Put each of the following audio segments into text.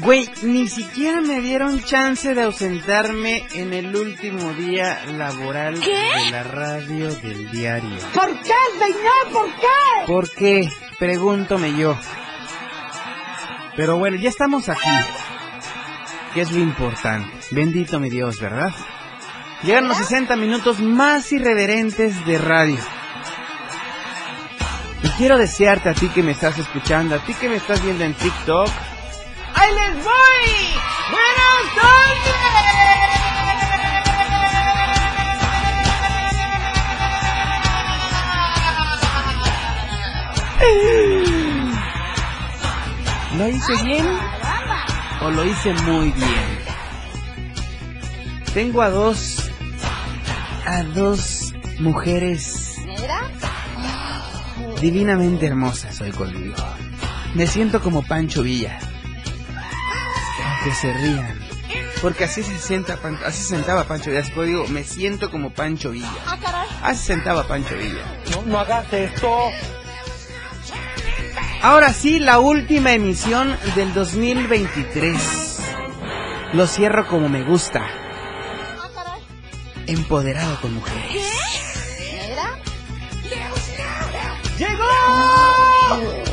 Güey, ni siquiera me dieron chance de ausentarme en el último día laboral de la radio del diario. ¿Por qué, señor? ¿Por qué? ¿Por qué? Pregúntome yo. Pero bueno, ya estamos aquí. ¿Qué es lo importante? Bendito mi Dios, ¿verdad? Llegan los 60 minutos más irreverentes de radio. Y quiero desearte a ti que me estás escuchando, a ti que me estás viendo en TikTok. ¡Ahí les voy! ¡Buenas tardes! ¿Lo hice bien o lo hice muy bien? Tengo a dos a dos mujeres divinamente hermosas hoy conmigo. Me siento como Pancho Villa. Se rían. Porque así se sienta, Pan- así se sentaba Pancho Villa. Después digo, me siento como Pancho Villa. Así se sentaba Pancho Villa. No hagas esto. Ahora sí, la última emisión del 2023. Lo cierro como me gusta. Empoderado con mujeres. ¡Llegó!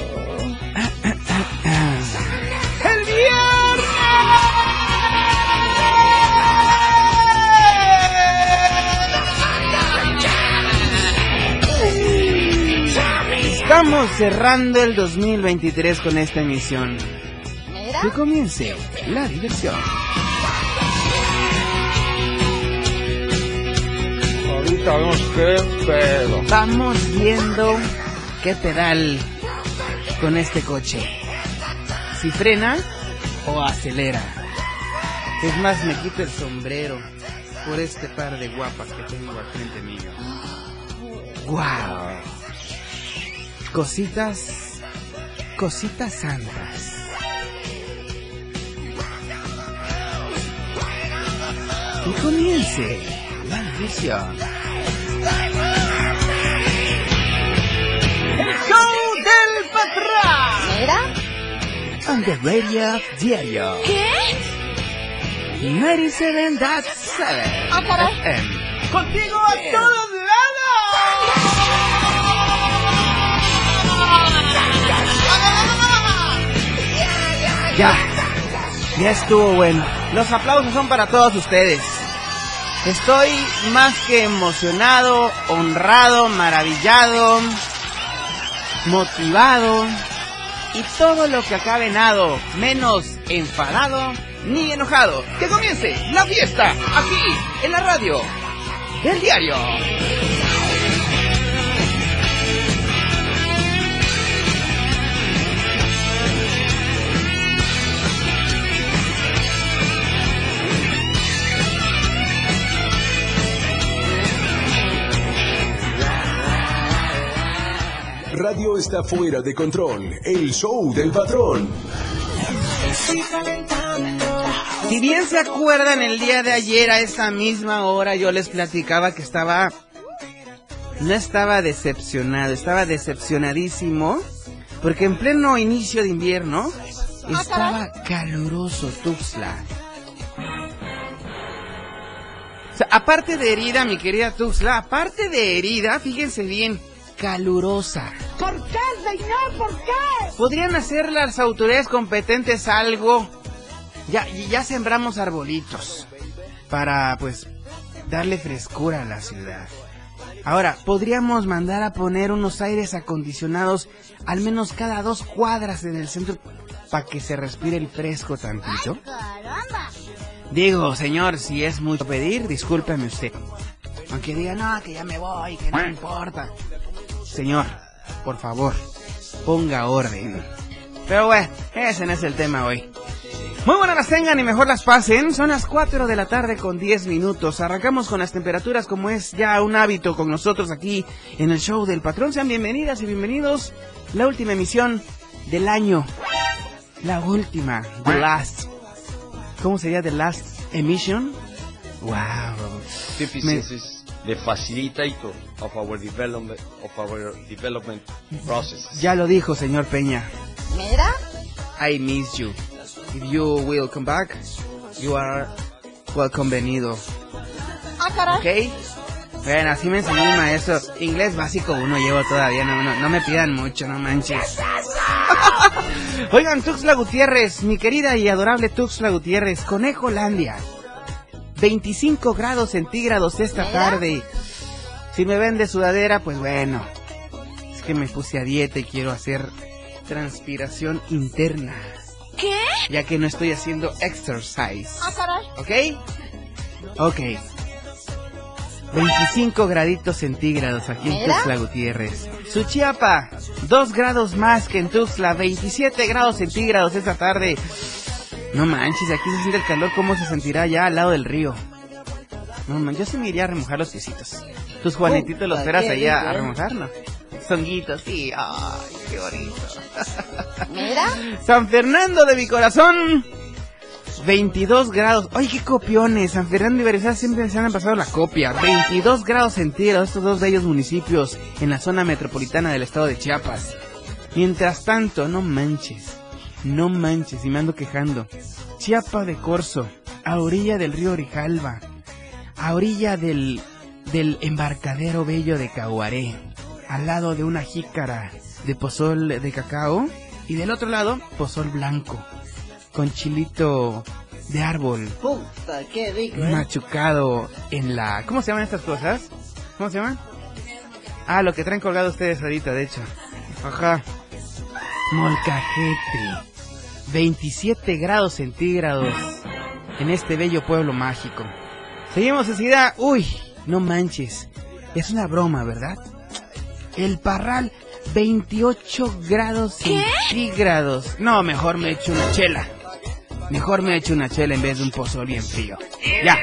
Estamos cerrando el 2023 con esta emisión. Que comience la diversión. Ahorita vemos qué pedo. Vamos viendo qué pedal con este coche. Si frena o acelera. Es más, me quito el sombrero por este par de guapas que tengo al frente mío. ¡Wow! Cositas, cositas santas. Y comience la diversión. El show del patrón. On the radio diario. ¿Qué? 97.7 Ah, caray. FM. Contigo a todos Ya, ya estuvo bueno. Los aplausos son para todos ustedes. Estoy más que emocionado, honrado, maravillado, motivado y todo lo que acabe en ado, menos enfadado ni enojado. Que comience la fiesta aquí en la radio del diario. Radio está fuera de control. El show del patrón. Si bien se acuerdan, el día de ayer a esta misma hora yo les platicaba que estaba... No estaba decepcionado, estaba decepcionadísimo. Porque en pleno inicio de invierno estaba caluroso sea, aparte de herida, mi querida Tuxtla, aparte de herida, fíjense bien, calurosa. ¿Por qué, señor? ¿Por qué? ¿Podrían hacer las autoridades competentes algo? Ya, ya sembramos arbolitos. para pues darle frescura a la ciudad. Ahora, podríamos mandar a poner unos aires acondicionados al menos cada dos cuadras en el centro para que se respire el fresco tantito. Caramba. Digo, señor, si es mucho pedir, discúlpeme usted. Aunque diga, no, que ya me voy, que no importa. Señor, por favor, ponga orden. Pero bueno, ese no es el tema hoy. Muy buenas las tengan y mejor las pasen. Son las 4 de la tarde con 10 minutos. Arrancamos con las temperaturas como es ya un hábito con nosotros aquí en el show del patrón. Sean bienvenidas y bienvenidos. La última emisión del año. La última. The last. ¿Cómo sería The last emission? Wow. The facilitator of our development of our development process. Ya lo dijo, señor Peña. Mira. I miss you. If you will come back, you are welcome venido. Ah, caray. ¿Ok? Bueno, así me enseñó mi maestro. Inglés básico uno llevo todavía, no, no, no me pidan mucho, no manches. Oigan, Tuxla Gutiérrez, mi querida y adorable Tuxla Gutiérrez, Conejo Landia. 25 grados centígrados esta tarde. Si me ven de sudadera, pues bueno. Es que me puse a dieta y quiero hacer transpiración interna. ¿Qué? Ya que no estoy haciendo exercise. Ah, caray. ¿Ok? Ok. 25 graditos centígrados aquí en. Tuxtla Gutiérrez. Suchiapa, 2 grados más que en Tuxtla, 27 grados centígrados esta tarde. No manches, aquí se siente el calor, ¿cómo se sentirá ya al lado del río? No man, yo sí me iría a remojar los piecitos. Tus Juanititos los esperas rico, a ¿eh? remojar, ¿no? Songuitos, sí, ay, qué bonito. Mira. San Fernando de mi corazón. 22 grados. Ay, qué copiones. San Fernando y Berizal siempre se han pasado la copia. 22 grados centígrados estos dos bellos municipios en la zona metropolitana del estado de Chiapas. Mientras tanto, no manches. No manches, y me ando quejando. Chiapa de Corzo, a orilla del río Grijalva, a orilla del, del embarcadero bello de Caguaré, al lado de una jícara de pozol de cacao, y del otro lado, pozol blanco, con chilito de árbol, Puta, qué rico, ¿eh? machucado en la... ¿Cómo se llaman estas cosas? ¿Cómo se llaman? Ah, lo que traen colgado ustedes ahorita, de hecho. Ajá. Molcajete. 27 grados centígrados en este bello pueblo mágico. Seguimos enseguida. Uy, no manches. Es una broma, ¿verdad? El Parral, 28 grados centígrados. No, mejor me echo una chela. Mejor me echo una chela en vez de un pozol bien frío. Ya.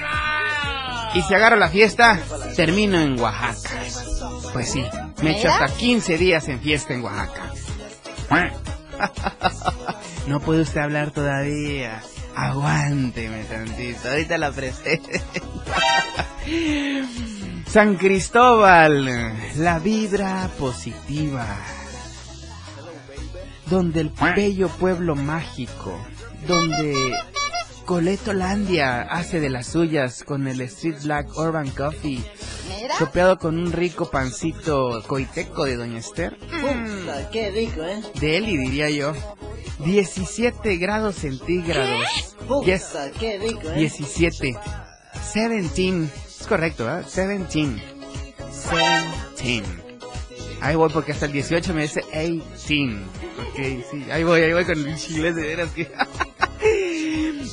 Y si agarro la fiesta, termino en Oaxaca. Pues sí, me echo hasta 15 días en fiesta en Oaxaca. No puede usted hablar todavía. Aguánteme tantito, ahorita la presento. San Cristóbal, la vibra positiva. Donde el bello pueblo mágico, donde Coletolandia hace de las suyas con el Street Black Urban Coffee, Mira. chopeado con un rico pancito coiteco de Doña Esther. Puta, qué rico, ¿eh? De Eli, diría yo. 17 grados centígrados. Yes, Puta, qué rico, ¿eh? 17. 17. Es correcto, ¿eh? 17. 17. Ahí voy porque hasta el 18 me dice 18. Ok, sí. Ahí voy, ahí voy con el inglés de veras que...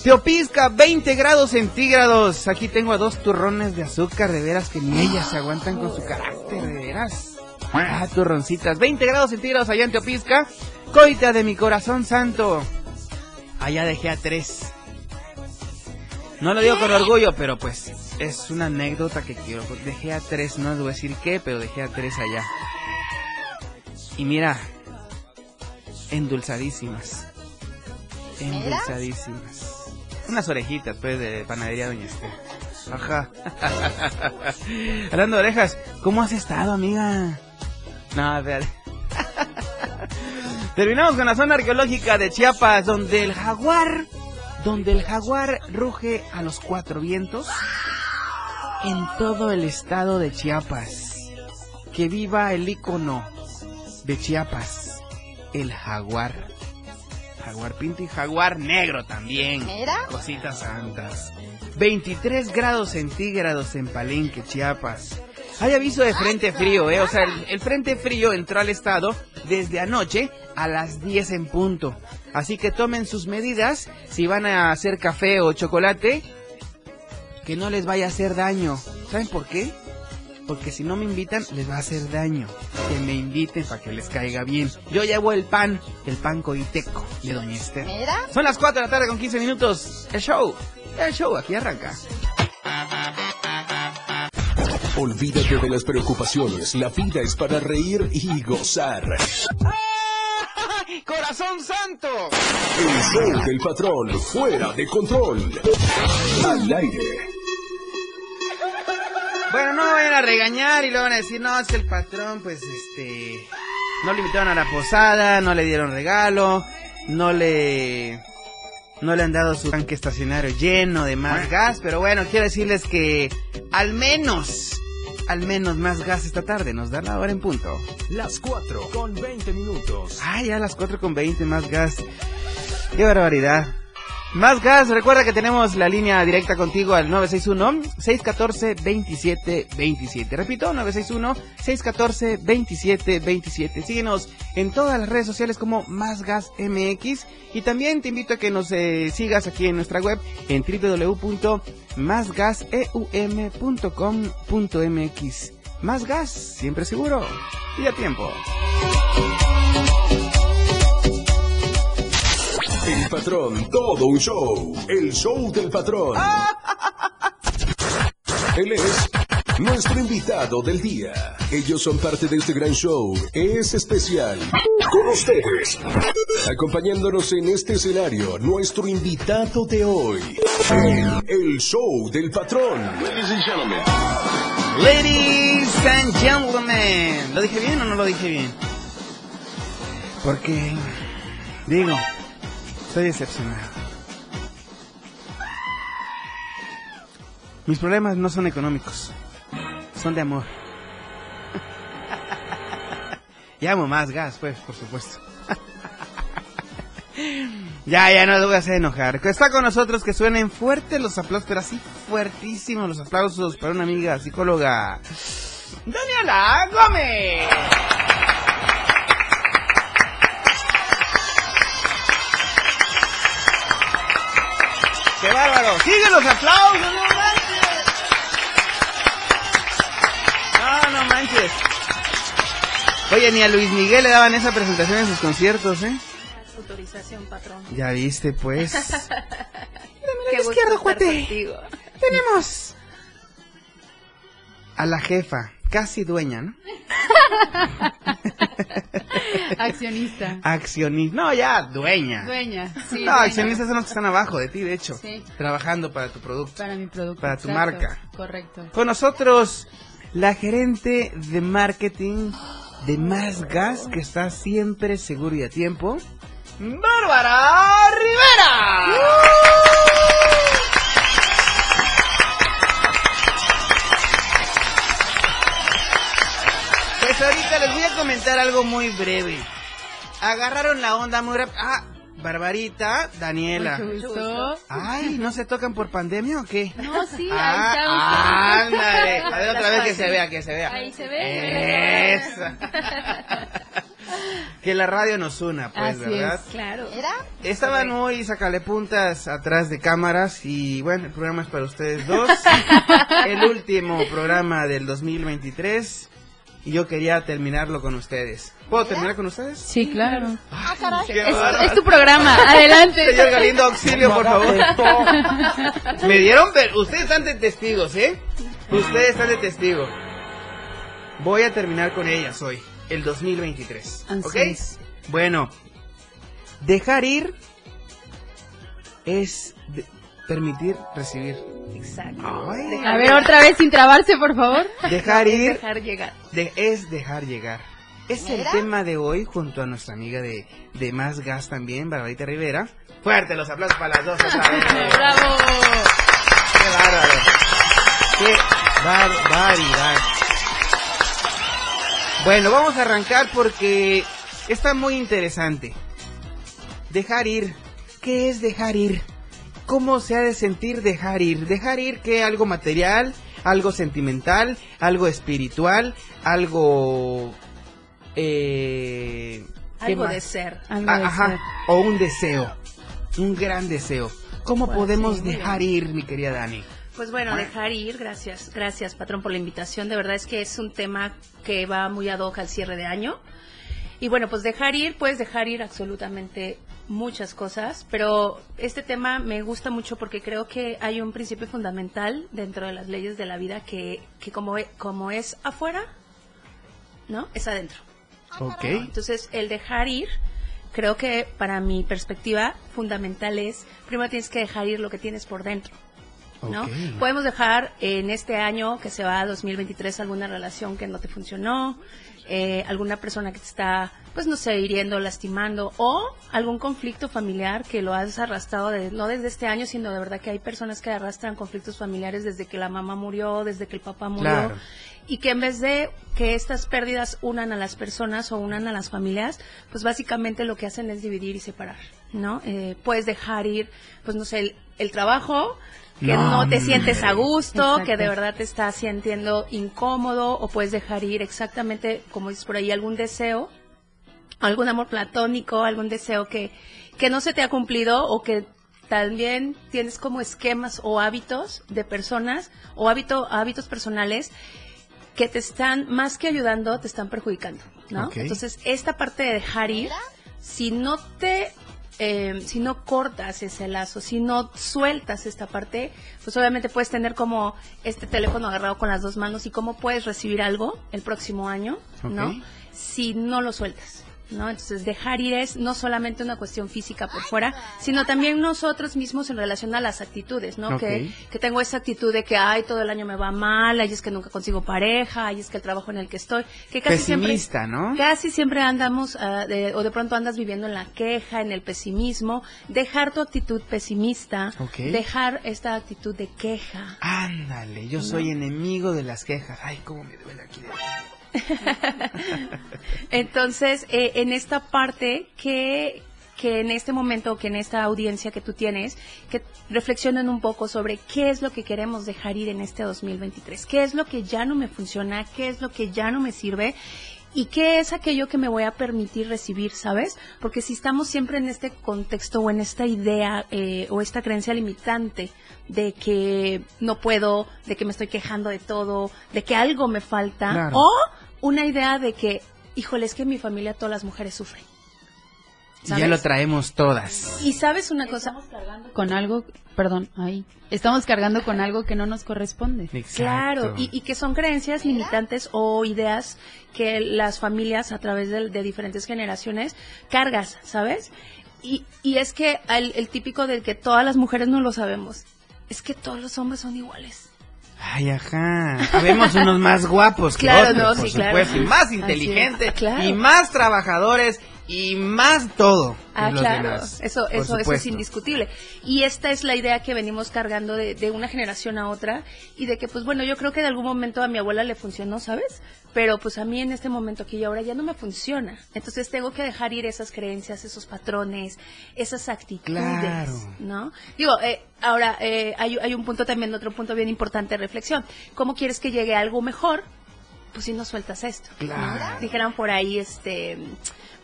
Teopisca, 20 grados centígrados. Aquí tengo a dos turrones de azúcar, de veras que ni ellas se aguantan con su carácter, de veras. Ah, turroncitas, 20 grados centígrados allá en Teopisca. Coita de mi corazón santo. Allá dejé a tres. No lo digo con orgullo, pero pues es una anécdota que quiero. Dejé a tres, no les voy a decir qué, pero dejé a tres allá. Y mira, endulzadísimas. Endulzadísimas. Unas orejitas, pues, de panadería Doña Esther. Ajá. Hablando de orejas, ¿cómo has estado, amiga? No, espérate. Terminamos con la zona arqueológica de Chiapas, donde el jaguar, donde el jaguar ruge a los cuatro vientos en todo el estado de Chiapas. Que viva el ícono de Chiapas, el jaguar. Jaguar pinto y jaguar negro también. Mira. Cositas santas. 23 grados centígrados en Palenque, Chiapas. Hay aviso de frente frío, ¿eh? O sea, el, el, frente frío entró al estado desde anoche a las 10 en punto. Así que tomen sus medidas si van a hacer café o chocolate, que no les vaya a hacer daño. ¿Saben por qué? Porque si no me invitan, les va a hacer daño. Que me inviten para que les caiga bien. Yo llevo el pan, el pan coiteco de Doña Esther. Mira. Son las 4 de la tarde con 15 minutos. El show, el show, aquí arranca. Olvídate de las preocupaciones. La vida es para reír y gozar. ¡Corazón santo! El show del patrón, fuera de control. Al aire. Bueno, no vayan a regañar y luego van a decir, no, es el patrón, pues, este... No le invitaron a la posada, no le dieron regalo, no le... No le han dado su tanque estacionario lleno de más gas, pero bueno, quiero decirles que al menos, al menos más gas esta tarde, nos da la hora en punto. Las 4 con 20 minutos. Ah, ya las 4 con 20 más gas. Qué barbaridad. Más gas, recuerda que tenemos la línea directa contigo al 961-614-2727. Repito, 961-614-2727. Síguenos en todas las redes sociales como Más Gas MX y también te invito a que nos eh, sigas aquí en nuestra web en www.másgaseum.com.mx. Más gas, siempre seguro y a tiempo. El patrón, todo un show. El show del patrón. Él es nuestro invitado del día. Ellos son parte de este gran show. Es especial. Con ustedes. Acompañándonos en este escenario, nuestro invitado de hoy. El, el show del patrón. Ladies and gentlemen. Ladies and gentlemen. ¿Lo dije bien o no lo dije bien? Porque, digo, estoy decepcionado. Mis problemas no son económicos, son de amor. Llamo más gas, pues, por supuesto. ya, ya no lo voy a hacer enojar. Está con nosotros, que suenen fuertes los aplausos, pero así fuertísimos los aplausos para una amiga psicóloga. Daniela Gómez. ¡Qué bárbaro! ¡Sigue los aplausos! ¡No manches! No, no manches. Oye, ni a Luis Miguel le daban esa presentación en sus conciertos, ¿eh? Autorización, patrón. Ya viste, pues. Gusto izquierdo, cuate. contigo. Tenemos a la jefa, casi dueña, ¿no? Accionista. Accionista. No, ya, dueña. Dueña. Sí, no, dueña. accionistas son los que están abajo de ti, de hecho. Sí. Trabajando para tu producto. Para mi producto. Para tu exacto. marca. Correcto. Con nosotros, la gerente de marketing de Más Gas, que está siempre seguro y a tiempo. ¡Bárbara Rivera! Pues comentar algo muy breve. Agarraron la onda muy rápido. Ah, Barbarita, Daniela. Mucho gusto. Ay, ¿no se tocan por pandemia o qué? No, sí, Ah, ahí está. ándale. A ver otra vez que se vea, que se vea. Ahí se ve. Eso. que la radio nos una, pues, Así ¿verdad? es, claro. Mira. Estaban muy sacale puntas atrás de cámaras y bueno, el programa es para ustedes dos. el último programa del 2023 y yo quería terminarlo con ustedes. ¿Puedo terminar con ustedes? Sí, claro. Ah, caray. Qué Es, tu programa. Adelante. Señor Galindo, auxilio, por favor. Me dieron ver. Ustedes están de testigos, ¿eh? Ustedes están de testigo. Voy a terminar con ellas hoy, el 2023. Así ¿Ok? es. Bueno, dejar ir es permitir recibir. Exacto. Ay. A ver, otra vez sin trabarse, por favor. Dejar ir Dejar llegar. de- es dejar llegar. Es el tema de hoy junto a nuestra amiga de, de Más Gas también, Barbarita Rivera. Fuerte los aplausos para las dos otra vez. Bravo. ¡Qué bárbaro! ¡Qué barbaridad! Bueno, vamos a arrancar porque está muy interesante. Dejar ir. ¿Qué es dejar ir? ¿Cómo se ha de sentir dejar ir? Dejar ir que algo material, algo sentimental, algo espiritual, algo... Eh, ¿qué Algo más? de ser. Algo Ah, de Ajá, ser. o un deseo, un gran deseo. ¿Cómo Pues podemos sí, dejar ir, mi querida Dani? Pues bueno, dejar ir, gracias, gracias patrón por la invitación. De verdad es que es un tema que va muy ad hoc al cierre de año. Y bueno, pues dejar ir, puedes dejar ir absolutamente muchas cosas, pero este tema me gusta mucho porque creo que hay un principio fundamental dentro de las leyes de la vida que, que como, como es afuera, ¿no? Es adentro. Ok. Entonces, el dejar ir, creo que para mi perspectiva fundamental es, primero tienes que dejar ir lo que tienes por dentro. ¿No? Podemos dejar en este año que se va a 2023 alguna relación que no te funcionó, eh, alguna persona que te está, pues no sé, hiriendo, lastimando, o algún conflicto familiar que lo has arrastrado, de, no desde este año, sino de verdad que hay personas que arrastran conflictos familiares desde que la mamá murió, desde que el papá murió Claro. y que en vez de que estas pérdidas unan a las personas o unan a las familias, pues básicamente lo que hacen es dividir y separar, ¿no? Eh, puedes dejar ir, pues no sé, el, el trabajo, que No, no, te sientes a gusto, Exacto. que de verdad te estás sintiendo incómodo, o puedes dejar ir exactamente, como dices por ahí, algún deseo, algún amor platónico, algún deseo que, que no se te ha cumplido o que también tienes como esquemas o hábitos de personas o hábito, hábitos personales que te están, más que ayudando, te están perjudicando, ¿no? Entonces, esta parte de dejar ir, si no te, eh, si no cortas ese lazo, si no sueltas esta parte, pues obviamente puedes tener como este teléfono agarrado con las dos manos y cómo puedes recibir algo el próximo año, ¿no? Si no lo sueltas. ¿No? Entonces dejar ir es no solamente una cuestión física por fuera, sino también nosotros mismos en relación a las actitudes, ¿no? Que, que tengo esa actitud de que, ay, todo el año me va mal, ay, es que nunca consigo pareja, ay, es que el trabajo en el que estoy, que casi Pesimista, siempre, ¿no? Casi siempre andamos, ah, de- o de pronto andas viviendo en la queja, en el pesimismo, dejar tu actitud pesimista, dejar esta actitud de queja. Ándale, yo soy enemigo de las quejas. Ay, cómo me duele aquí. dentro. Entonces, eh, en esta parte que que en este momento, que en esta audiencia que tú tienes, que reflexionen un poco sobre qué es lo que queremos dejar ir en este 2023, qué es lo que ya no me funciona, qué es lo que ya no me sirve y qué es aquello que me voy a permitir recibir, ¿sabes? Porque si estamos siempre en este contexto o en esta idea eh, o esta creencia limitante de que no puedo, de que me estoy quejando de todo, de que algo me falta, Claro. o una idea de que, híjole, es que en mi familia todas las mujeres sufren. Ya ¿Sabes? lo traemos todas. Y sabes una cosa, Con algo, perdón, ahí. Estamos cargando con algo que no nos corresponde. Exacto. Claro, y, y que son creencias limitantes o ideas que las familias a través de, de diferentes generaciones cargas, ¿sabes? Y, y es que el, el típico del que todas las mujeres no lo sabemos, es que todos los hombres son iguales. Ay, ajá. Habemos unos más guapos que Claro, otros, no, por sí, claro. y más inteligentes, claro. y más trabajadores, y más todo. Ah, los claro, demás, eso, eso, eso es indiscutible. Y esta es la idea que venimos cargando de, de una generación a otra y de que, pues bueno, yo creo que de algún momento a mi abuela le funcionó, ¿sabes? Pero pues a mí en este momento aquí y ahora ya no me funciona. Entonces tengo que dejar ir esas creencias, esos patrones, esas actitudes, Claro. ¿no? Digo, eh, ahora eh, hay, hay un punto también, otro punto bien importante de reflexión. ¿Cómo quieres que llegue algo mejor? Pues si no sueltas esto. ¿no? Claro. Dijeran por ahí, este,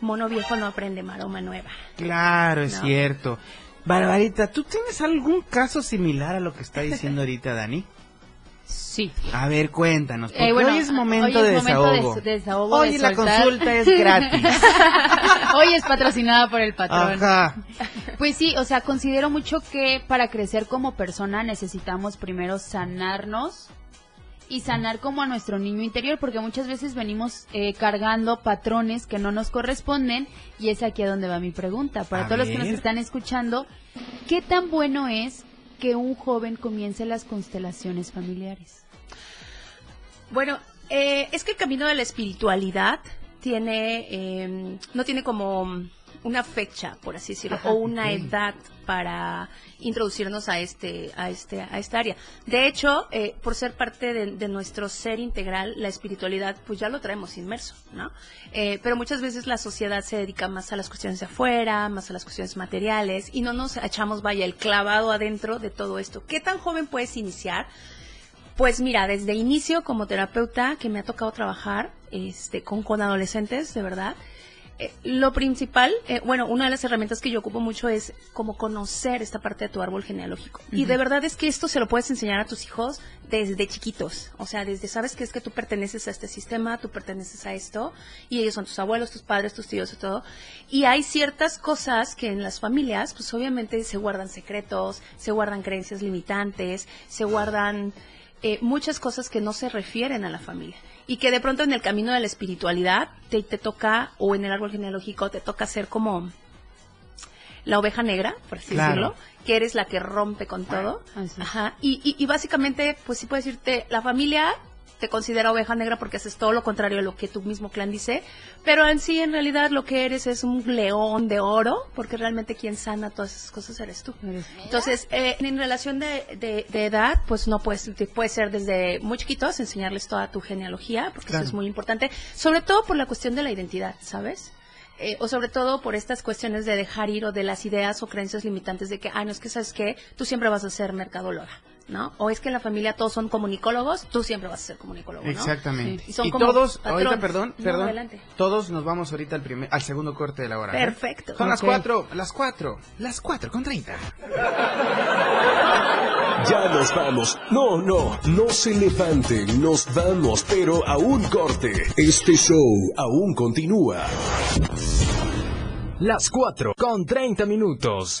mono viejo no aprende maroma nueva. Claro, es No. cierto. Barbarita, ¿tú tienes algún caso similar a lo que está diciendo ahorita Dani? Sí. A ver, cuéntanos, porque Eh, bueno, hoy es momento hoy de es momento de desahogo. de desahogo, hoy de la soltar. consulta es gratis. Hoy es patrocinada por el patrón. Ajá. Pues sí, o sea, considero mucho que para crecer como persona necesitamos primero sanarnos y sanar como a nuestro niño interior, porque muchas veces venimos eh, cargando patrones que no nos corresponden y es aquí a donde va mi pregunta. Para A todos los que nos están escuchando, ¿qué tan bueno es que un joven comience las constelaciones familiares? Bueno, eh, es que el camino de la espiritualidad tiene, eh, no tiene como una fecha, por así decirlo, o una edad para introducirnos a este, a este, a esta área. De hecho, eh, por ser parte de, de nuestro ser integral, la espiritualidad, pues ya lo traemos inmerso, ¿no? Eh, pero muchas veces la sociedad se dedica más a las cuestiones de afuera, más a las cuestiones materiales, y no nos echamos, vaya, el clavado adentro de todo esto. ¿Qué tan joven puedes iniciar? Pues mira, desde inicio como terapeuta que me ha tocado trabajar este, con, con adolescentes, de verdad, eh, lo principal, eh, bueno, una de las herramientas que yo ocupo mucho es como conocer esta parte de tu árbol genealógico. Y de verdad es que esto se lo puedes enseñar a tus hijos desde chiquitos. O sea, desde sabes que es que tú perteneces a este sistema, tú perteneces a esto, y ellos son tus abuelos, tus padres, tus tíos y todo. Y hay ciertas cosas que en las familias, pues obviamente se guardan secretos, se guardan creencias limitantes, se guardan eh, muchas cosas que no se refieren a la familia y que de pronto en el camino de la espiritualidad te, te toca, o en el árbol genealógico, te toca ser como la oveja negra, por así Claro. decirlo, que eres la que rompe con todo. Ajá. Y, y, y básicamente, pues sí puedes decirte, la familia te considera oveja negra porque haces todo lo contrario a lo que tu mismo clan dice, pero en sí, en realidad, lo que eres es un león de oro, porque realmente quien sana todas esas cosas eres tú. Entonces, eh, en relación de, de- de edad, pues no puedes, te- puede ser desde muy chiquitos enseñarles toda tu genealogía, porque Claro. eso es muy importante, sobre todo por la cuestión de la identidad, ¿sabes? Eh, o sobre todo por estas cuestiones de dejar ir o de las ideas o creencias limitantes de que, ah, no, es que sabes que tú siempre vas a ser mercadóloga, ¿no? O es que en la familia todos son comunicólogos, tú siempre vas a ser comunicólogo, ¿no? Exactamente. Sí. Y son Y como todos, patrones. ahorita, perdón, No, perdón, adelante. todos nos vamos ahorita al primer, al segundo corte de la hora. ¿eh? Perfecto. Son las cuatro, las cuatro, las cuatro con treinta. Ya nos vamos. No, no, no se levanten, nos vamos, pero a un corte. Este show aún continúa. Las 4 con 30 minutos.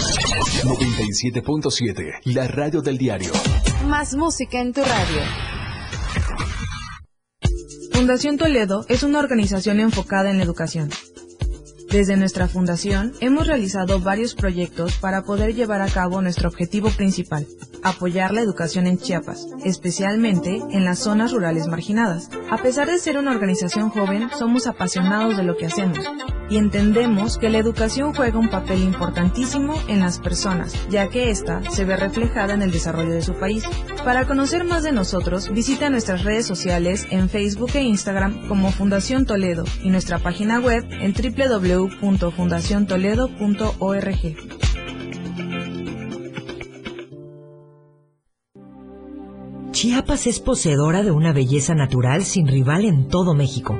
97.7. La radio del diario. Más música en tu radio. Fundación Toledo es una organización enfocada en la educación. Desde nuestra fundación hemos realizado varios proyectos para poder llevar a cabo nuestro objetivo principal, apoyar la educación en Chiapas, especialmente en las zonas rurales marginadas. A pesar de ser una organización joven, somos apasionados de lo que hacemos y entendemos que la educación juega un papel importantísimo en las personas, ya que ésta se ve reflejada en el desarrollo de su país. Para conocer más de nosotros, visita nuestras redes sociales en Facebook e Instagram como Fundación Toledo y nuestra página web en www.fundaciontoledo.org. Chiapas es poseedora de una belleza natural sin rival en todo México.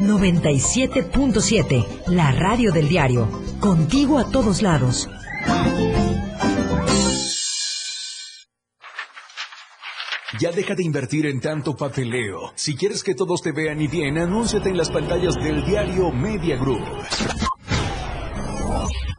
97.7, la radio del diario. Contigo a todos lados. Ya deja de invertir en tanto papeleo. Si quieres que todos te vean y bien, anúnciate en las pantallas del diario Media Group.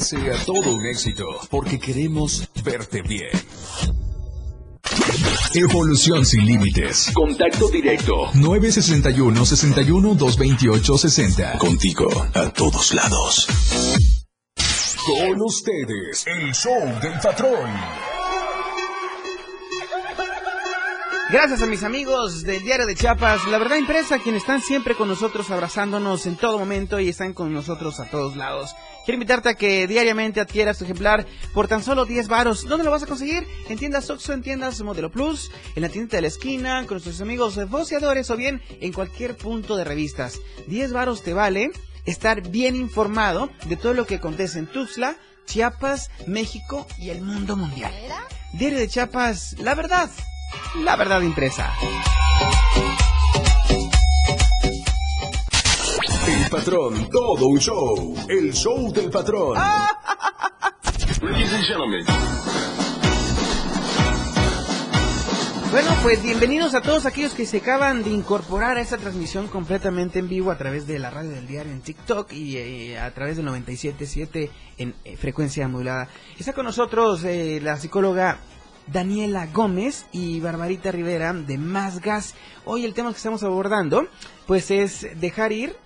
sea todo un éxito, porque queremos verte bien. Evolución sin límites. Contacto directo. 961 61 228 60. Contigo a todos lados. Con ustedes, el show del patrón. Gracias a mis amigos del Diario de Chiapas, la verdad impresa, quienes están siempre con nosotros abrazándonos en todo momento y están con nosotros a todos lados. Quiero invitarte a que diariamente adquieras tu ejemplar por tan solo 10 varos. ¿Dónde lo vas a conseguir? En tiendas Oxxo, en tiendas Modelo Plus, en la tienda de la esquina, con nuestros amigos voceadores o bien en cualquier punto de revistas. 10 varos te vale estar bien informado de todo lo que acontece en Tuxtla, Chiapas, México y el mundo mundial. Diario de Chiapas, la verdad, la verdad impresa. El patrón, todo un show. El show del patrón. Ladies and gentlemen. Bueno, pues bienvenidos a todos aquellos que se acaban de incorporar a esta transmisión completamente en vivo a través de la radio del diario en TikTok y eh, a través del 97.7 en eh, frecuencia modulada. Está con nosotros eh, la psicóloga Daniela Gómez y Barbarita Rivera de Más Gas. Hoy el tema que estamos abordando pues es dejar ir,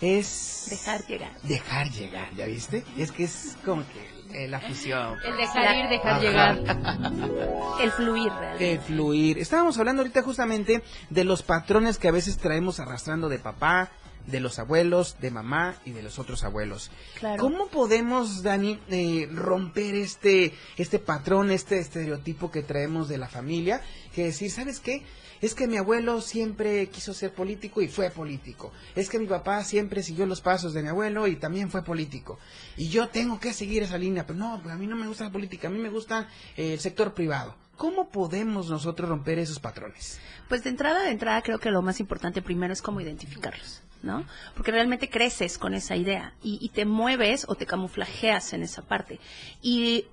es... Dejar llegar. Dejar llegar, ¿ya viste? Es que es como que eh, la fusión. El dejar ir, dejar Ajá. llegar. El fluir realmente. El fluir. Estábamos hablando ahorita justamente de los patrones que a veces traemos arrastrando de papá, de los abuelos, de mamá y de los otros abuelos. Claro. ¿Cómo podemos, Dani, eh, romper este, este patrón, este estereotipo que traemos de la familia? Que decir, ¿sabes qué? Es que mi abuelo siempre quiso ser político y fue político. Es que mi papá siempre siguió los pasos de mi abuelo y también fue político. Y yo tengo que seguir esa línea. Pero no, pues a mí no me gusta la política, a mí me gusta eh, el sector privado. ¿Cómo podemos nosotros romper esos patrones? Pues de entrada, de entrada creo que lo más importante primero es cómo identificarlos, ¿no? Porque realmente creces con esa idea y, y te mueves o te camuflajeas en esa parte. Y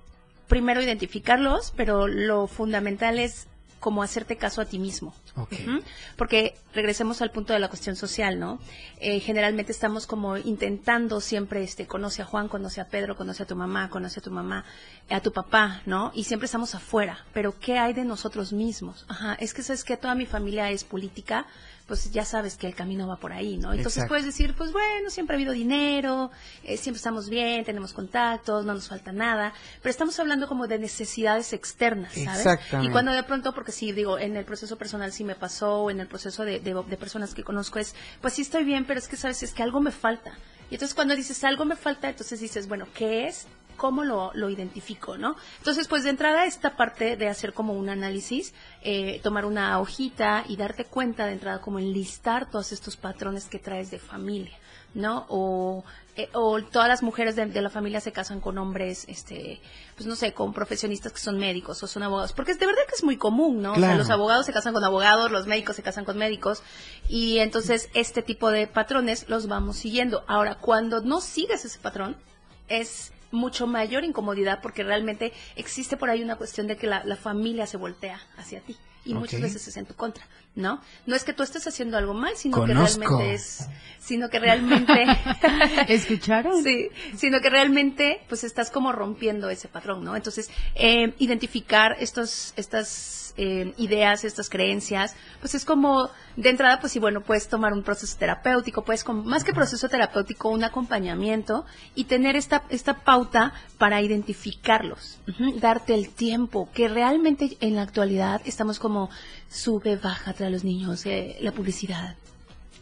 primero identificarlos, pero lo fundamental es como hacerte caso a ti mismo. Ujú. Porque regresemos al punto de la cuestión social, ¿no? Eh, generalmente estamos como intentando siempre, este, conoce a Juan, conoce a Pedro, conoce a tu mamá, conoce a tu mamá, a tu papá, ¿no? Y siempre estamos afuera. Pero ¿qué hay de nosotros mismos? Ajá, es que sabes que toda mi familia es política, pues ya sabes que el camino va por ahí, ¿no? Entonces Exacto. puedes decir, pues bueno, siempre ha habido dinero, eh, siempre estamos bien, tenemos contactos, no nos falta nada, pero estamos hablando como de necesidades externas, ¿sabes? Exactamente. Y cuando de pronto, porque sí, digo, en el proceso personal sí me pasó, o en el proceso de, de, de personas que conozco es, pues sí estoy bien, pero es que, ¿sabes? Es que algo me falta. Y entonces cuando dices algo me falta, entonces dices, bueno, ¿qué es? ¿Cómo lo, lo identifico, no? Entonces, pues de entrada esta parte de hacer como un análisis, eh, tomar una hojita y darte cuenta de entrada como enlistar todos estos patrones que traes de familia, ¿no? O, eh, o todas las mujeres de, de la familia se casan con hombres, este, pues no sé, con profesionistas que son médicos o son abogados, porque de verdad que es muy común, ¿no? O sea, los abogados se casan con abogados, los médicos se casan con médicos, y entonces este tipo de patrones los vamos siguiendo. Ahora, cuando no sigues ese patrón, es mucho mayor incomodidad porque realmente existe por ahí una cuestión de que la, la familia se voltea hacia ti y muchas veces es en tu contra, ¿no? No es que tú estés haciendo algo mal, sino Conozco. que realmente es, sino que realmente ¿Escucharon? Sí, sino que realmente pues estás como rompiendo ese patrón, ¿no? Entonces, eh, identificar estos, estas eh, ideas, estas creencias, pues es como, de entrada, pues sí, bueno, puedes tomar un proceso terapéutico, puedes, como- más que proceso terapéutico, un acompañamiento y tener esta, esta pauta para identificarlos, darte el tiempo, que realmente en la actualidad estamos como sube, baja, a los niños, eh, la publicidad,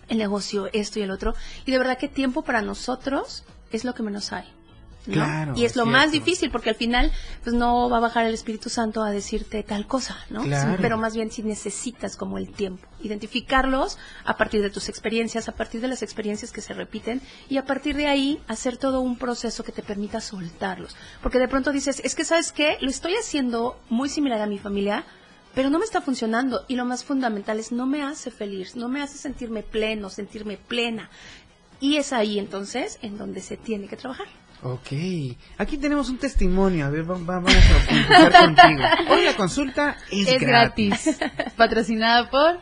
el negocio, esto y el otro. Y de verdad que tiempo para nosotros es lo que menos hay. ¿no? Claro, y es lo más cierto. difícil porque al final pues no va a bajar el Espíritu Santo a decirte tal cosa, ¿no? Claro. Pero más bien si necesitas como el tiempo, identificarlos a partir de tus experiencias, a partir de las experiencias que se repiten y a partir de ahí hacer todo un proceso que te permita soltarlos, porque de pronto dices, es que sabes qué, lo estoy haciendo muy similar a mi familia, pero no me está funcionando y lo más fundamental es no me hace feliz, no me hace sentirme pleno, sentirme plena. Y es ahí entonces en donde se tiene que trabajar. Ok, aquí tenemos un testimonio, a ver, va- va- vamos a empezar contigo. Hoy la consulta es, Es gratis. gratis. Patrocinada por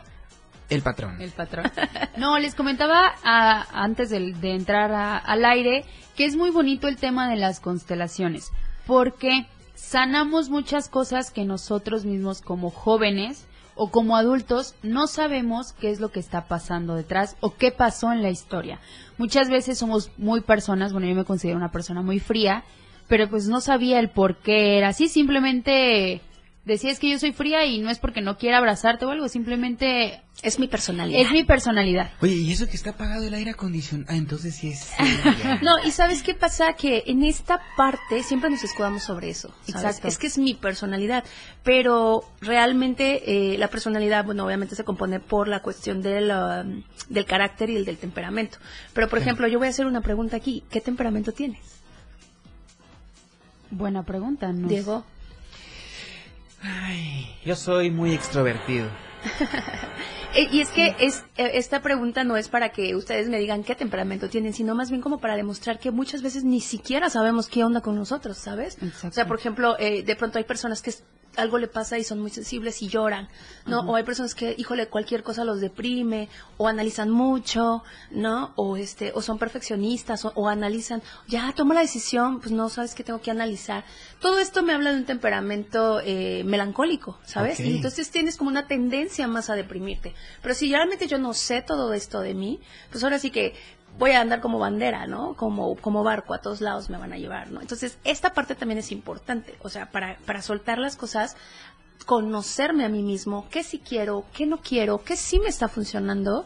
El patrón. el patrón. No, les comentaba antes del- de, entrar a- al aire que es muy bonito el tema de las constelaciones, porque sanamos muchas cosas que nosotros mismos como jóvenes o como adultos no sabemos qué es lo que está pasando detrás o qué pasó en la historia. Muchas veces somos muy personas, bueno, yo me considero una persona muy fría, pero pues no sabía el por qué era así, simplemente decía es que yo soy fría y no es porque no quiera abrazarte o algo, simplemente es mi personalidad. Es mi personalidad. Oye, ¿y eso que está apagado el aire acondicionado? Ah, entonces sí es... no, y ¿sabes qué pasa? Que en esta parte siempre nos escudamos sobre eso. Exacto. Es que es mi personalidad. Pero realmente eh, la personalidad, bueno, obviamente se compone por la cuestión del, um, del carácter y el del temperamento. Pero, por ejemplo, yo voy a hacer una pregunta aquí. ¿Qué temperamento tienes? Buena pregunta, ¿no? Diego. Ay, yo soy muy extrovertido. Eh, y es que es, eh, esta pregunta no es para que ustedes me digan qué temperamento tienen, sino más bien como para demostrar que muchas veces ni siquiera sabemos qué onda con nosotros, ¿sabes? O sea, por ejemplo, eh, de pronto hay personas que algo le pasa y son muy sensibles y lloran, ¿no? O hay personas que, híjole, cualquier cosa los deprime, o analizan mucho, ¿no? O este, o son perfeccionistas, o, analizan, ya tomo la decisión, pues no sabes qué tengo que analizar. Todo esto me habla de un temperamento eh, melancólico, ¿sabes? Y entonces tienes como una tendencia más a deprimirte. Pero si realmente yo no sé todo esto de mí, pues ahora sí que voy a andar como bandera, ¿no? Como, como barco, a todos lados me van a llevar, ¿no? Entonces, esta parte también es importante, o sea, para, para soltar las cosas, conocerme a mí mismo, qué sí quiero, qué no quiero, qué sí me está funcionando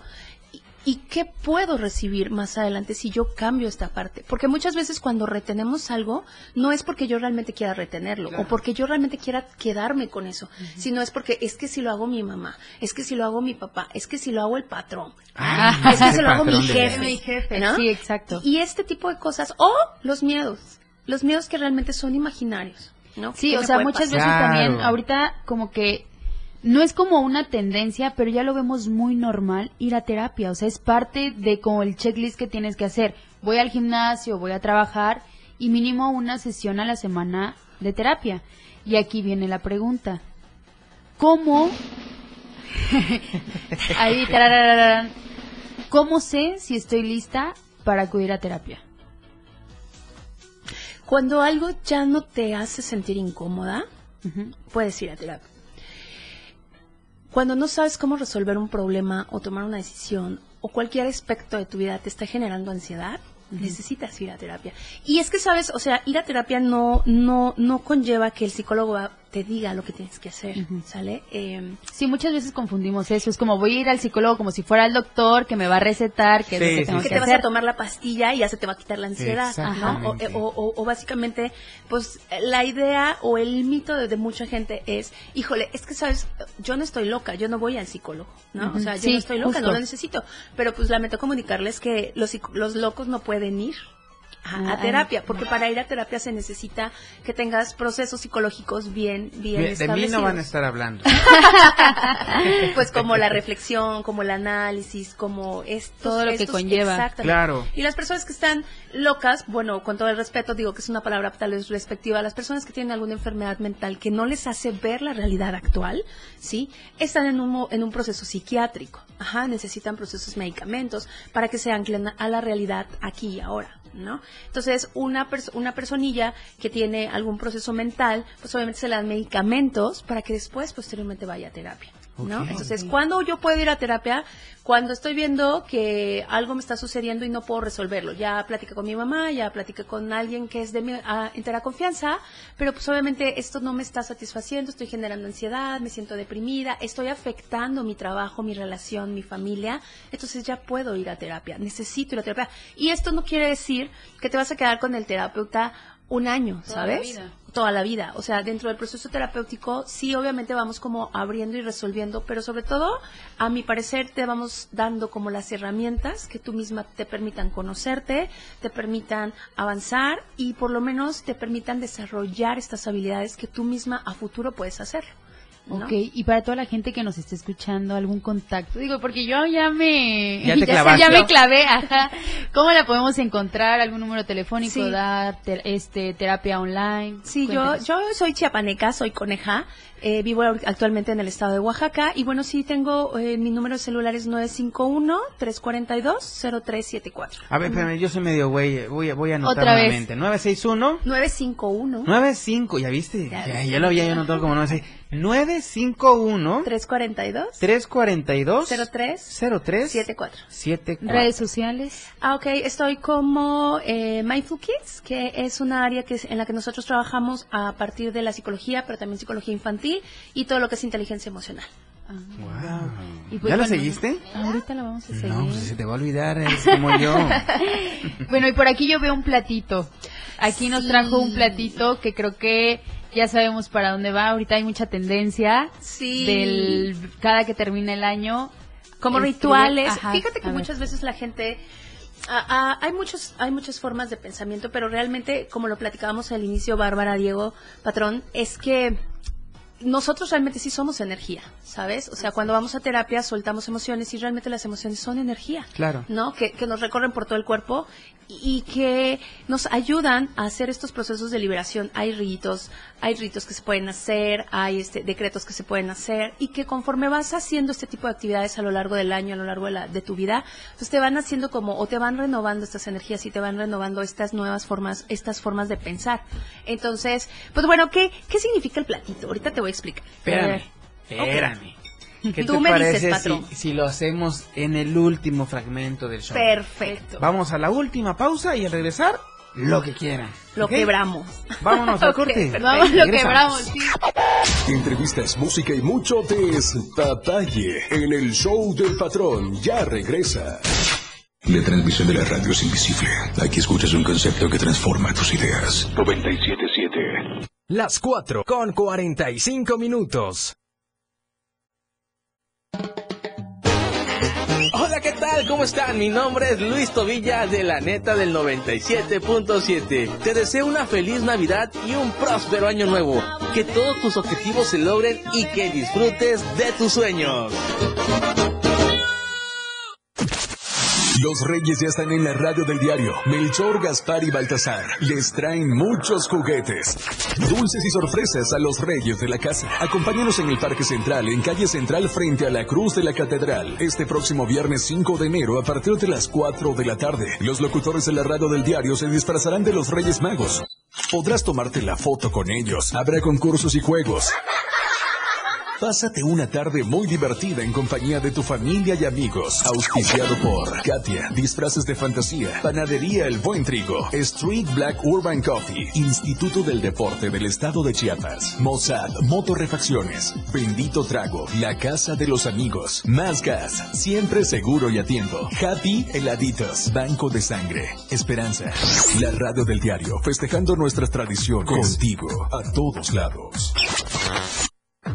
y qué puedo recibir más adelante si yo cambio esta parte. Porque muchas veces cuando retenemos algo, no es porque yo realmente quiera retenerlo o porque yo realmente quiera quedarme con eso, sino es porque es que si lo hago mi mamá, es que si lo hago mi papá, es que si lo hago el patrón, ah, es que si lo hago mi jefe, mi jefe, Sí, exacto. Y este tipo de cosas, o los miedos, los miedos que realmente son imaginarios. ¿no? Sí, o sea, muchas veces también, ahorita como que no es como una tendencia, pero ya lo vemos muy normal ir a terapia. O sea, es parte de como el checklist que tienes que hacer. Voy al gimnasio, voy a trabajar y mínimo una sesión a la semana de terapia. Y aquí viene la pregunta. ¿Cómo? Ahí, ¿Cómo sé si estoy lista para acudir a terapia? Cuando algo ya no te hace sentir incómoda, puedes ir a terapia. Cuando no sabes cómo resolver un problema o tomar una decisión o cualquier aspecto de tu vida te está generando ansiedad, necesitas ir a terapia. Y es que sabes, o sea, ir a terapia no no no conlleva que el psicólogo te diga lo que tienes que hacer, ¿sale? Eh, sí, muchas veces confundimos eso. Es como voy a ir al psicólogo como si fuera el doctor que me va a recetar, que es lo que tengo que, te vas a tomar la pastilla y ya se te va a quitar la ansiedad, ¿no? Eh, o, básicamente, pues la idea o el mito de, mucha gente es, híjole, es que sabes, yo no estoy loca, yo no voy al psicólogo, ¿no? O sea, yo no estoy loca, no lo necesito. Pero pues lamento comunicarles que los, los locos no pueden ir a, ah, terapia, porque para ir a terapia se necesita que tengas procesos psicológicos bien, bien de, establecidos. De mí no van a estar hablando. pues como la reflexión, como el análisis, como esto. Todo lo que conlleva. Exactamente. Claro. Y las personas que están locas, bueno, con todo el respeto, digo que es una palabra tal vez respectiva, las personas que tienen alguna enfermedad mental que no les hace ver la realidad actual, ¿sí? Están en un, en un proceso psiquiátrico. Ajá, necesitan procesos medicamentos para que se anclen a la realidad aquí y ahora. ¿No? Entonces, una, una personilla que tiene algún proceso mental, pues obviamente se le dan medicamentos para que después, posteriormente, vaya a terapia. ¿No? Entonces, ¿cuándo yo puedo ir a terapia? Cuando estoy viendo que algo me está sucediendo y no puedo resolverlo. Ya platiqué con mi mamá, ya platiqué con alguien que es de mi entera confianza, pero pues obviamente esto no me está satisfaciendo, estoy generando ansiedad, me siento deprimida, estoy afectando mi trabajo, mi relación, mi familia, entonces ya puedo ir a terapia, necesito ir a terapia. Y esto no quiere decir que te vas a quedar con el terapeuta un año, ¿sabes? Toda la vida. O sea, dentro del proceso terapéutico, sí, obviamente vamos como abriendo y resolviendo, pero sobre todo, a mi parecer, te vamos dando como las herramientas que tú misma te permitan conocerte, te permitan avanzar y por lo menos te permitan desarrollar estas habilidades que tú misma a futuro puedes hacer. ¿No? Ok, y para toda la gente que nos esté escuchando, algún contacto. Digo, porque yo ya me... Ya te sé, ya me clavé, ajá. ¿Cómo la podemos encontrar? ¿Algún número telefónico? Sí. ¿Dar ter- este, terapia online? Sí, yo, yo soy chiapaneca, soy coneja, eh, vivo actualmente en el estado de Oaxaca y bueno, sí tengo, eh, mi número de celular es 951-342-0374. A ver, espérame, yo soy medio güey, voy, a- voy a anotar Otra vez. nuevamente. 961 951 95, ya viste, Ya ya, ya lo había yo anotado como 96. 951 342 342 03 03 74. 74. Redes sociales. Ah, ok, estoy como eh, Mindful Kids, que es una área que es- en la que nosotros trabajamos a partir de la psicología, pero también psicología infantil y todo lo que es inteligencia emocional. Wow. Y pues, ¿Ya la bueno, seguiste? Ahorita la vamos a seguir. No, pues se te va a olvidar, es como yo. Bueno, y por aquí yo veo un platito. Aquí nos trajo un platito que creo que ya sabemos para dónde va. Ahorita hay mucha tendencia Sí. del cada que termina el año. como rituales. Ajá, Fíjate que ver. muchas veces la gente ah, ah, hay muchos hay muchas formas de pensamiento, pero realmente como lo platicábamos al inicio Bárbara, Diego, patrón, es que nosotros realmente sí somos energía, ¿sabes? O sea, cuando vamos a terapia soltamos emociones y realmente las emociones son energía. Claro. ¿no? Que, que nos recorren por todo el cuerpo y, y que nos ayudan a hacer estos procesos de liberación. Hay ritos, hay ritos que se pueden hacer, hay este, decretos que se pueden hacer y que conforme vas haciendo este tipo de actividades a lo largo del año, a lo largo de, la, de tu vida, pues te van haciendo como, o te van renovando estas energías y te van renovando estas nuevas formas, estas formas de pensar. Entonces, pues bueno, ¿qué, qué significa el platito? Ahorita te voy a explicar. Espérame, espérame. ¿Qué Tú te me dices, parece patrón. si, si lo hacemos en el último fragmento del show? Perfecto. Vamos a la última pausa y al regresar, lo que quieran. Lo quebramos. Vámonos al corte. perfecto. Vamos, lo quebramos, sí. Entrevistas, música y mucho despapalle en el show del patrón. Ya regresa. La transmisión de la radio es invisible. Aquí escuchas un concepto que transforma tus ideas. 977. Las 4 con 45 minutos. ¿Qué tal? ¿Cómo están? Mi nombre es Luis Tobilla de la neta del 97.7. Te deseo una feliz Navidad y un próspero año nuevo. Que todos tus objetivos se logren y que disfrutes de tus sueños. Los reyes ya están en la radio del diario. Melchor, Gaspar y Baltasar les traen muchos juguetes, dulces y sorpresas a los reyes de la casa. Acompáñanos en el Parque Central, en calle Central frente a la Cruz de la Catedral, este próximo viernes 5 de enero a partir de las 4 de la tarde. Los locutores de la radio del diario se disfrazarán de los Reyes Magos. Podrás tomarte la foto con ellos. Habrá concursos y juegos. Pásate una tarde muy divertida en compañía de tu familia y amigos. Auspiciado por Katia, Disfraces de Fantasía, Panadería El Buen Trigo, Street Black Urban Coffee, Instituto del Deporte del Estado de Chiapas, Mossad, Motorrefacciones, Bendito Trago, La Casa de los Amigos, Más Gas, Siempre Seguro y a tiempo, Happy Heladitos, Banco de Sangre, Esperanza, la radio del diario, festejando nuestras tradiciones, contigo, a todos lados.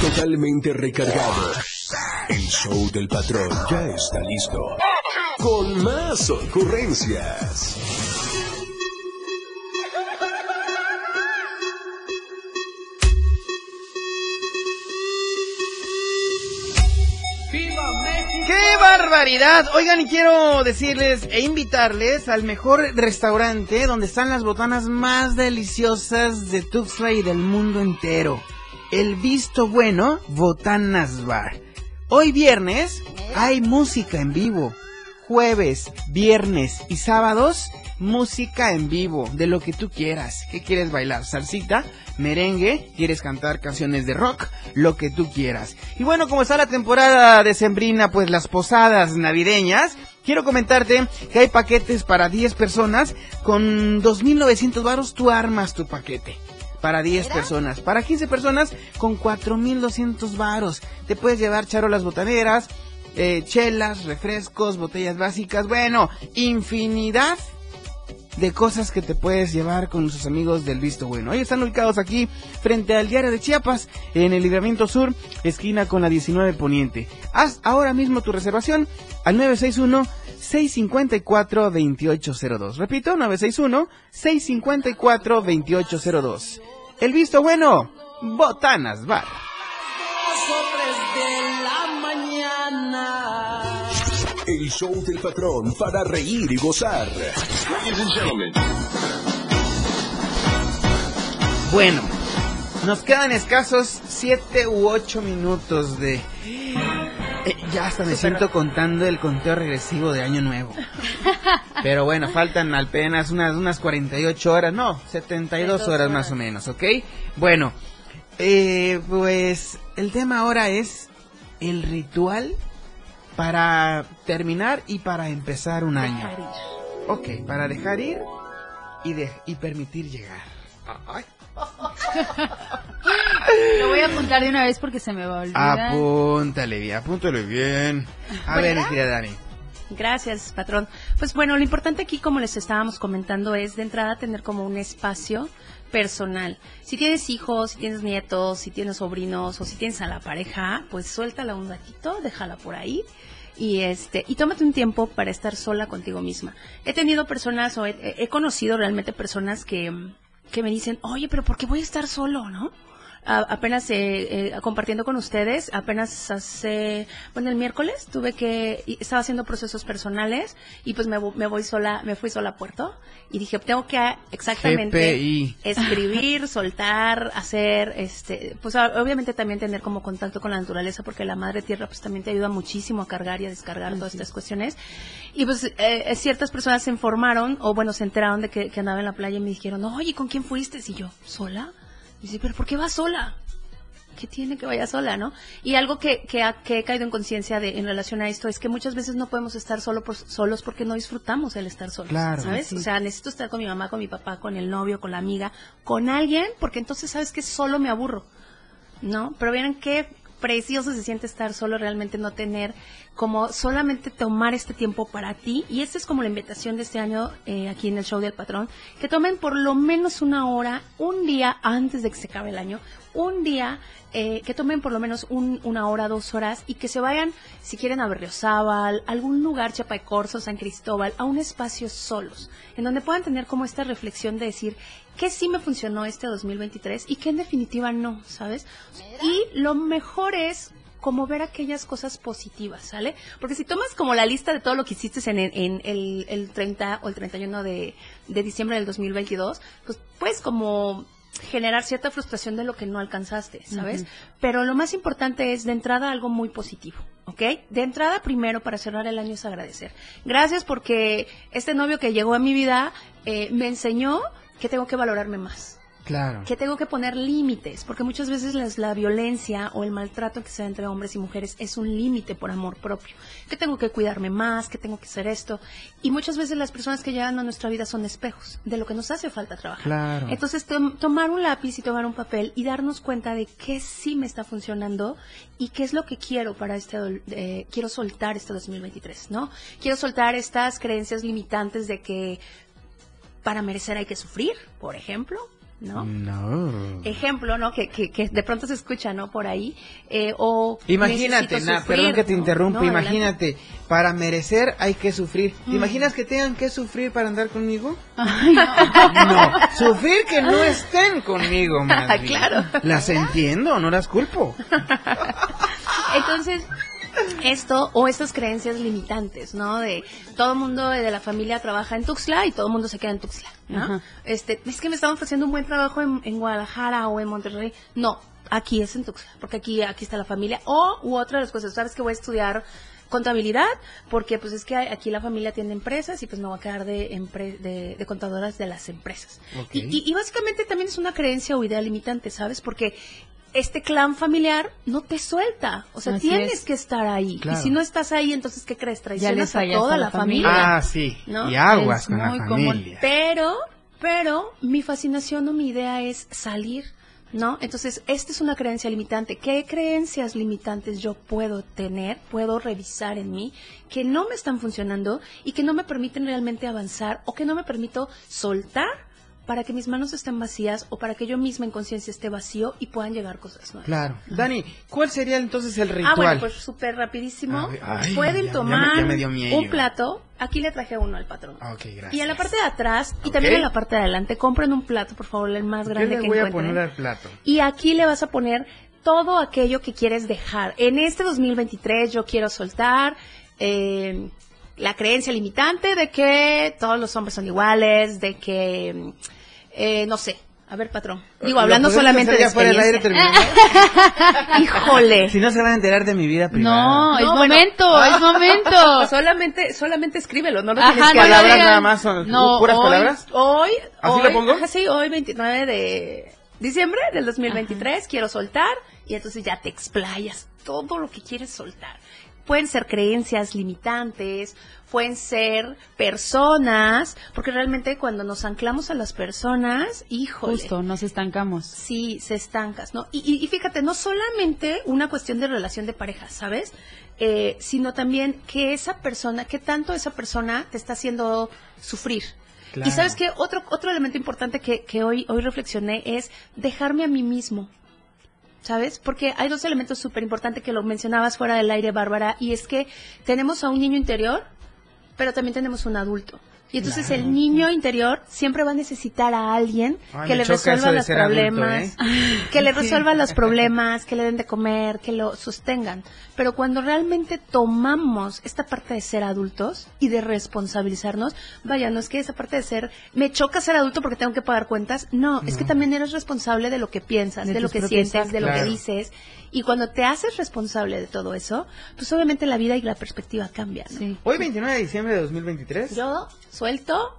Totalmente recargado. El show del patrón ya está listo. Con más ocurrencias. ¡Qué barbaridad! Oigan, y quiero decirles e invitarles al mejor restaurante donde están las botanas más deliciosas de Tuxtla y del mundo entero. El Visto Bueno Botanas Bar. Hoy viernes hay música en vivo. Jueves, viernes y sábados, música en vivo, de lo que tú quieras. ¿Qué quieres bailar? ¿Salsita? ¿Merengue? ¿Quieres cantar canciones de rock? Lo que tú quieras. Y bueno, como está la temporada decembrina, pues las posadas navideñas, quiero comentarte que hay paquetes para 10 personas con 2.900 varos, tú armas tu paquete. Para 10 personas. Para 15 personas con 4.200 varos. Te puedes llevar charolas botaneras, eh, chelas, refrescos, botellas básicas. Bueno, infinidad de cosas que te puedes llevar con sus amigos del Visto Bueno. Ellos están ubicados aquí frente al diario de Chiapas, en el libramiento sur, esquina con la 19 Poniente. Haz ahora mismo tu reservación al 961 654 2802. Repito, 961 654 2802. El Visto Bueno, Botanas Bar. El show del patrón para reír y gozar. Ladies and gentlemen. Bueno, nos quedan escasos 7 u 8 minutos de... Eh, ya hasta me siento contando el conteo regresivo de Año Nuevo. Pero bueno, faltan apenas unas, unas 48 horas, no, 72 horas más o menos, ¿ok? Bueno, eh, pues el tema ahora es el ritual para terminar y para empezar un año. Ok, para dejar ir y, de, y permitir llegar. Ay. Lo voy a apuntar de una vez porque se me va a olvidar. Apúntale bien, apúntale bien. A ver, mi querida Dani. Gracias, patrón. Pues bueno, lo importante aquí, como les estábamos comentando, es de entrada tener como un espacio personal. Si tienes hijos, si tienes nietos, si tienes sobrinos o si tienes a la pareja, pues suéltala un ratito, déjala por ahí y este y tómate un tiempo para estar sola contigo misma. He tenido personas o he, conocido realmente personas que que me dicen, oye, pero ¿por qué voy a estar solo, no? A- apenas eh, eh, compartiendo con ustedes, apenas hace, bueno, el miércoles tuve que, estaba haciendo procesos personales y pues me, me voy sola, me fui sola a Puerto y dije, tengo que exactamente GPI. escribir, soltar, hacer, este, pues obviamente también tener como contacto con la naturaleza porque la madre tierra pues también te ayuda muchísimo a cargar y a descargar todas estas cuestiones. Y pues eh, ciertas personas se informaron o bueno, se enteraron de que, que andaba en la playa y me dijeron, oye, ¿con quién fuiste? Y yo, ¿sola? Dice, ¿pero por qué vas sola? ¿Qué tiene que vaya sola, no? Y algo que, que, ha- que he caído en conciencia de en relación a esto es que muchas veces no podemos estar solo por, solos porque no disfrutamos el estar solos, Claro. ¿sabes? Sí. O sea, necesito estar con mi mamá, con mi papá, con el novio, con la amiga, con alguien, porque entonces sabes que solo me aburro, ¿no? Pero vieran qué precioso se siente estar solo, realmente no tener como solamente tomar este tiempo para ti. Y esta es como la invitación de este año eh, aquí en el show del patrón, que tomen por lo menos una hora, un día antes de que se acabe el año, un día eh, que tomen por lo menos un- una hora, dos horas y que se vayan, si quieren, a Berriozábal, algún lugar, Chapaicorzo, San Cristóbal, a un espacio solos, en donde puedan tener como esta reflexión de decir qué sí me funcionó este 2023 y qué en definitiva no, ¿sabes? Y lo mejor es como ver aquellas cosas positivas, ¿sale? Porque si tomas como la lista de todo lo que hiciste en, en el, el 30 o el 31 de, de diciembre del 2022, pues puedes como generar cierta frustración de lo que no alcanzaste, ¿sabes? Pero lo más importante es de entrada algo muy positivo, ¿ok? De entrada primero para cerrar el año es agradecer. Gracias porque este novio que llegó a mi vida eh, me enseñó que tengo que valorarme más Claro. que tengo que poner límites, porque muchas veces las- la violencia o el maltrato que se da entre hombres y mujeres es un límite por amor propio, que tengo que cuidarme más, que tengo que hacer esto, y muchas veces las personas que llegan a nuestra vida son espejos de lo que nos hace falta trabajar. Claro. Entonces, tom- tomar un lápiz y tomar un papel y darnos cuenta de qué sí me está funcionando y qué es lo que quiero para este, eh, quiero soltar este 2023, ¿no? Quiero soltar estas creencias limitantes de que para merecer hay que sufrir, por ejemplo, ¿no? No. ejemplo, ¿no? Que, que, que de pronto se escucha, ¿no? Por ahí. eh, o Imagínate, na, sufrir, perdón que te interrumpa, No, imagínate, para merecer hay que sufrir. ¿Te Mm. imaginas que tengan que sufrir para andar conmigo? no, sufrir que no estén conmigo, más bien. Claro. Las entiendo, no las culpo. Entonces, esto o estas creencias limitantes, ¿no? De todo el mundo de la familia trabaja en Tuxtla y todo el mundo se queda en Tuxtla, ¿no? Ajá. Este, es que me están ofreciendo un buen trabajo en, en Guadalajara o en Monterrey. No, aquí es en Tuxtla, porque aquí, aquí está la familia. O, u otra de las cosas, sabes que voy a estudiar contabilidad, porque pues es que aquí la familia tiene empresas y pues me voy a quedar de, empre- de, de contadoras de las empresas. Y- y básicamente también es una creencia o idea limitante, ¿sabes? Porque este clan familiar no te suelta, o sea, Así tienes es. que estar ahí. Claro. Y si no estás ahí, entonces ¿qué crees? Traicionas a toda a la la familia. familia. Ah, sí. ¿No? Y aguas Es con la muy común. familia. Pero pero mi fascinación o mi idea es salir, ¿no? Entonces, esta es una creencia limitante. ¿Qué creencias limitantes yo puedo tener, puedo revisar en mí, que no me están funcionando y que no me permiten realmente avanzar o que no me permito soltar para que mis manos estén vacías o para que yo misma en conciencia esté vacío y puedan llegar cosas nuevas? Claro. Dani, ¿cuál sería entonces el ritual? Ah, bueno, pues súper rapidísimo. Ay, Pueden ya- ya tomar me- ya me dio miedo. un plato. Aquí le traje uno al patrón. Ah, Ok, gracias. Y en la parte de atrás y también en la parte de adelante, compren un plato, por favor, el más Yo grande le que voy a poner al plato. Y aquí le vas a poner todo aquello que quieres dejar. En este 2023 yo quiero soltar eh, la creencia limitante de que todos los hombres son iguales, de que, eh, no sé, a ver, patrón. Digo, ¿Lo hablando solamente de experiencia. Híjole. Si no se van a enterar de mi vida privada. No, es No, bueno. momento, es momento. solamente, solamente escríbelo, no lo Ajá, tienes que no palabras digan. nada más son No, puras hoy- palabras. Hoy, ¿Así hoy, lo pongo? ajá, sí, hoy 29 de diciembre del 2023 quiero soltar y entonces ya te explayas todo lo que quieres soltar. Pueden ser creencias limitantes, pueden ser personas, porque realmente cuando nos anclamos a las personas, híjole. Justo, nos estancamos. Sí, se estancas, ¿no? Y, y- y fíjate, no solamente una cuestión de relación de pareja, ¿sabes? Eh, sino también que esa persona, que tanto esa persona te está haciendo sufrir. Claro. Y sabes que otro, otro elemento importante que, que hoy, hoy reflexioné es dejarme a mí mismo. ¿Sabes? Porque hay dos elementos súper importantes que lo mencionabas fuera del aire, Bárbara, y es que tenemos a un niño interior, pero también tenemos un adulto. Y entonces Claro. el niño interior siempre va a necesitar a alguien Ay, que le resuelva los problemas, ¿eh? que le resuelva los problemas, que le den de comer, que lo sostengan. Pero cuando realmente tomamos esta parte de ser adultos y de responsabilizarnos, vaya, no es que esa parte de ser, me choca ser adulto porque tengo que pagar cuentas, no, es que también eres responsable de lo que piensas, De de, lo que sientes, de lo que dices. Y cuando te haces responsable de todo eso, pues obviamente la vida y la perspectiva cambian. ¿no? Hoy 29 de diciembre de 2023. Yo suelto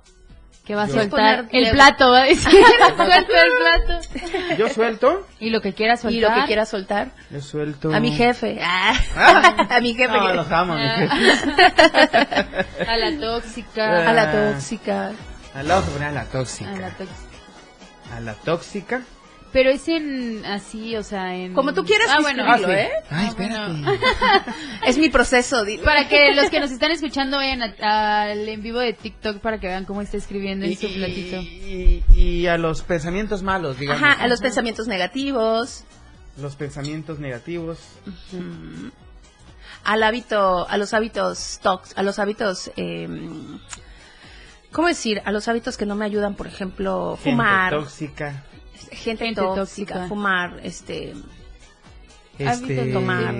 Que va a Yo- soltar Poner el plato, va a decir. El plato. Yo suelto. Y lo que quiera soltar. y lo que quiera soltar. Yo suelto. A mi jefe. Ah. Ah. a mi jefe. No, que- los amo, mi Ah. jefe. A la tóxica. A la tóxica. Al lado se ponía a la tóxica. A la tóxica. A la tóxica. Pero es en así, o sea, en... Como tú quieras Ah, bueno. escribirlo, Ah, sí. ¿eh? Ay, Ah, espérate. bueno. Es mi proceso. Para que los que nos están escuchando vayan al en vivo de TikTok para que vean cómo está escribiendo en su platito. Y, y a los pensamientos malos, digamos. Ajá, a los pensamientos negativos, Los pensamientos negativos. al hábito, a los hábitos tox, a los hábitos, eh, ¿cómo decir? A los hábitos que no me ayudan, por ejemplo, Gente fumar, tóxica. Gente, Gente tóxica, tóxica. fumar, este, Este. Tomar.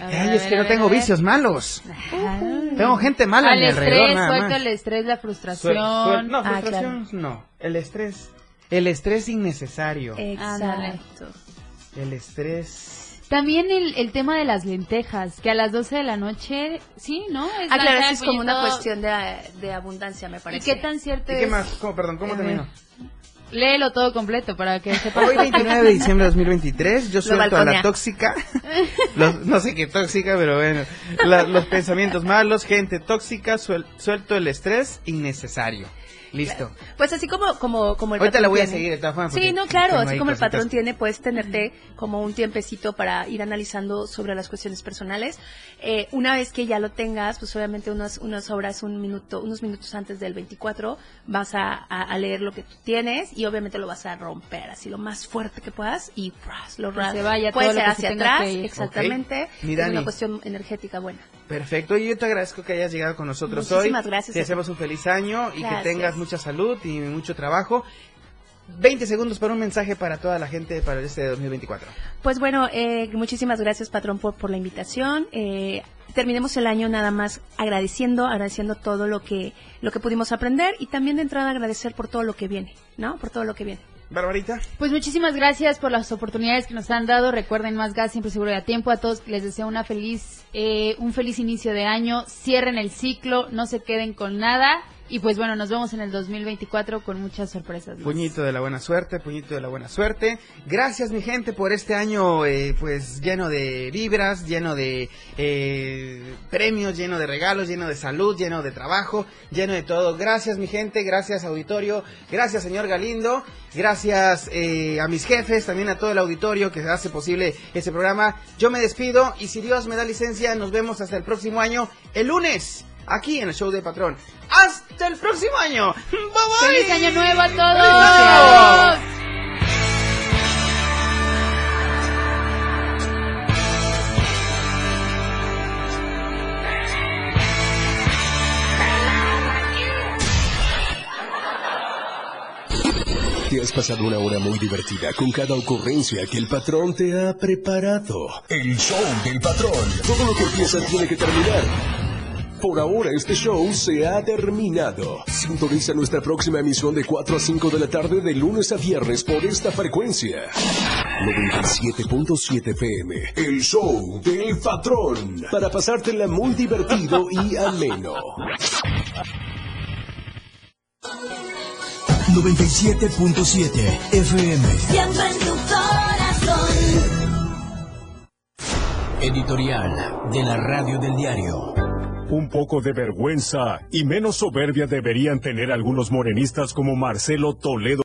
Ay, es que no tengo vicios malos. Ah. Tengo gente mala Al mi alrededor, estrés, nada suelta más. el estrés, la Suel- frustración. suel- no, Ah, frustración no. El estrés. El estrés innecesario. Exacto. El estrés. También el, el tema de las lentejas, que a las 12 de la noche, sí, ¿no? Es Ah, claro, es como una cuestión de, de abundancia, me ¿Y parece. qué tan cierto ¿Y es? qué más? ¿Cómo, perdón, ¿cómo Eh, termino? Léelo todo completo para que sepas. Hoy 29 de diciembre de 2023, yo suelto a la tóxica. Los- no sé qué tóxica, pero bueno. La- los pensamientos malos, gente tóxica, suel- suelto el estrés innecesario. Listo. Pues así como, como, como el Ahorita patrón la voy a tiene. seguir de todas formas. Sí, no, claro, así como el cositas. patrón tiene, puedes tenerte como un tiempecito para ir analizando sobre las cuestiones personales. Eh, una vez que ya lo tengas, pues obviamente unas, unas horas, un minuto, unos minutos antes del 24, vas a, a- a leer lo que tú tienes y obviamente lo vas a romper así lo más fuerte que puedas y ¡pras! lo Que ras- se vaya Puede todo lo ser que hacia se tenga atrás, que exactamente. Ok. Mi Es una cuestión energética buena. Perfecto, y yo te agradezco que hayas llegado con nosotros Muchísimas hoy. gracias Te a deseamos un feliz año y que Gracias. tengas mucha salud y mucho trabajo. 20 segundos para un mensaje para toda la gente para este 2024. Pues bueno, eh, muchísimas gracias, patrón, por, por la invitación. Eh, terminemos el año nada más agradeciendo, agradeciendo todo lo que, lo que pudimos aprender y también de entrada agradecer por todo lo que viene, ¿no? Por todo lo que viene. Barbarita. Pues muchísimas gracias por las oportunidades que nos han dado. Recuerden más gas siempre seguro y a tiempo. A todos les deseo una feliz, eh, un feliz inicio de año. Cierren el ciclo, no se queden con nada Y pues bueno, nos vemos en el 2024 con muchas sorpresas. Puñito de la buena suerte, puñito de la buena suerte. Gracias mi gente por este año eh, pues lleno de vibras, lleno de eh, premios, lleno de regalos, lleno de salud, lleno de trabajo, lleno de todo. Gracias mi gente, gracias auditorio, gracias señor Galindo, gracias eh, a mis jefes, también a todo el auditorio que hace posible este programa. Yo me despido y si Dios me da licencia nos vemos hasta el próximo año, el lunes. Aquí en el show de Patrón. ¡Hasta el próximo año! ¡Bye bye! ¡Feliz año nuevo a ¡Feliz año! todos! Te has pasado una hora muy divertida con cada ocurrencia que el patrón te ha preparado. El show del patrón. Todo lo que empieza tiene que terminar. Por ahora este show se ha terminado. Sintoniza nuestra próxima emisión de 4 a 5 de la tarde de lunes a viernes por esta frecuencia. 97.7 FM. El show del patrón. Para pasártela muy divertido y ameno. 97.7 FM. Siempre en tu corazón. Editorial de la Radio del Diario. Un poco de vergüenza y menos soberbia deberían tener algunos morenistas como Marcelo Toledo.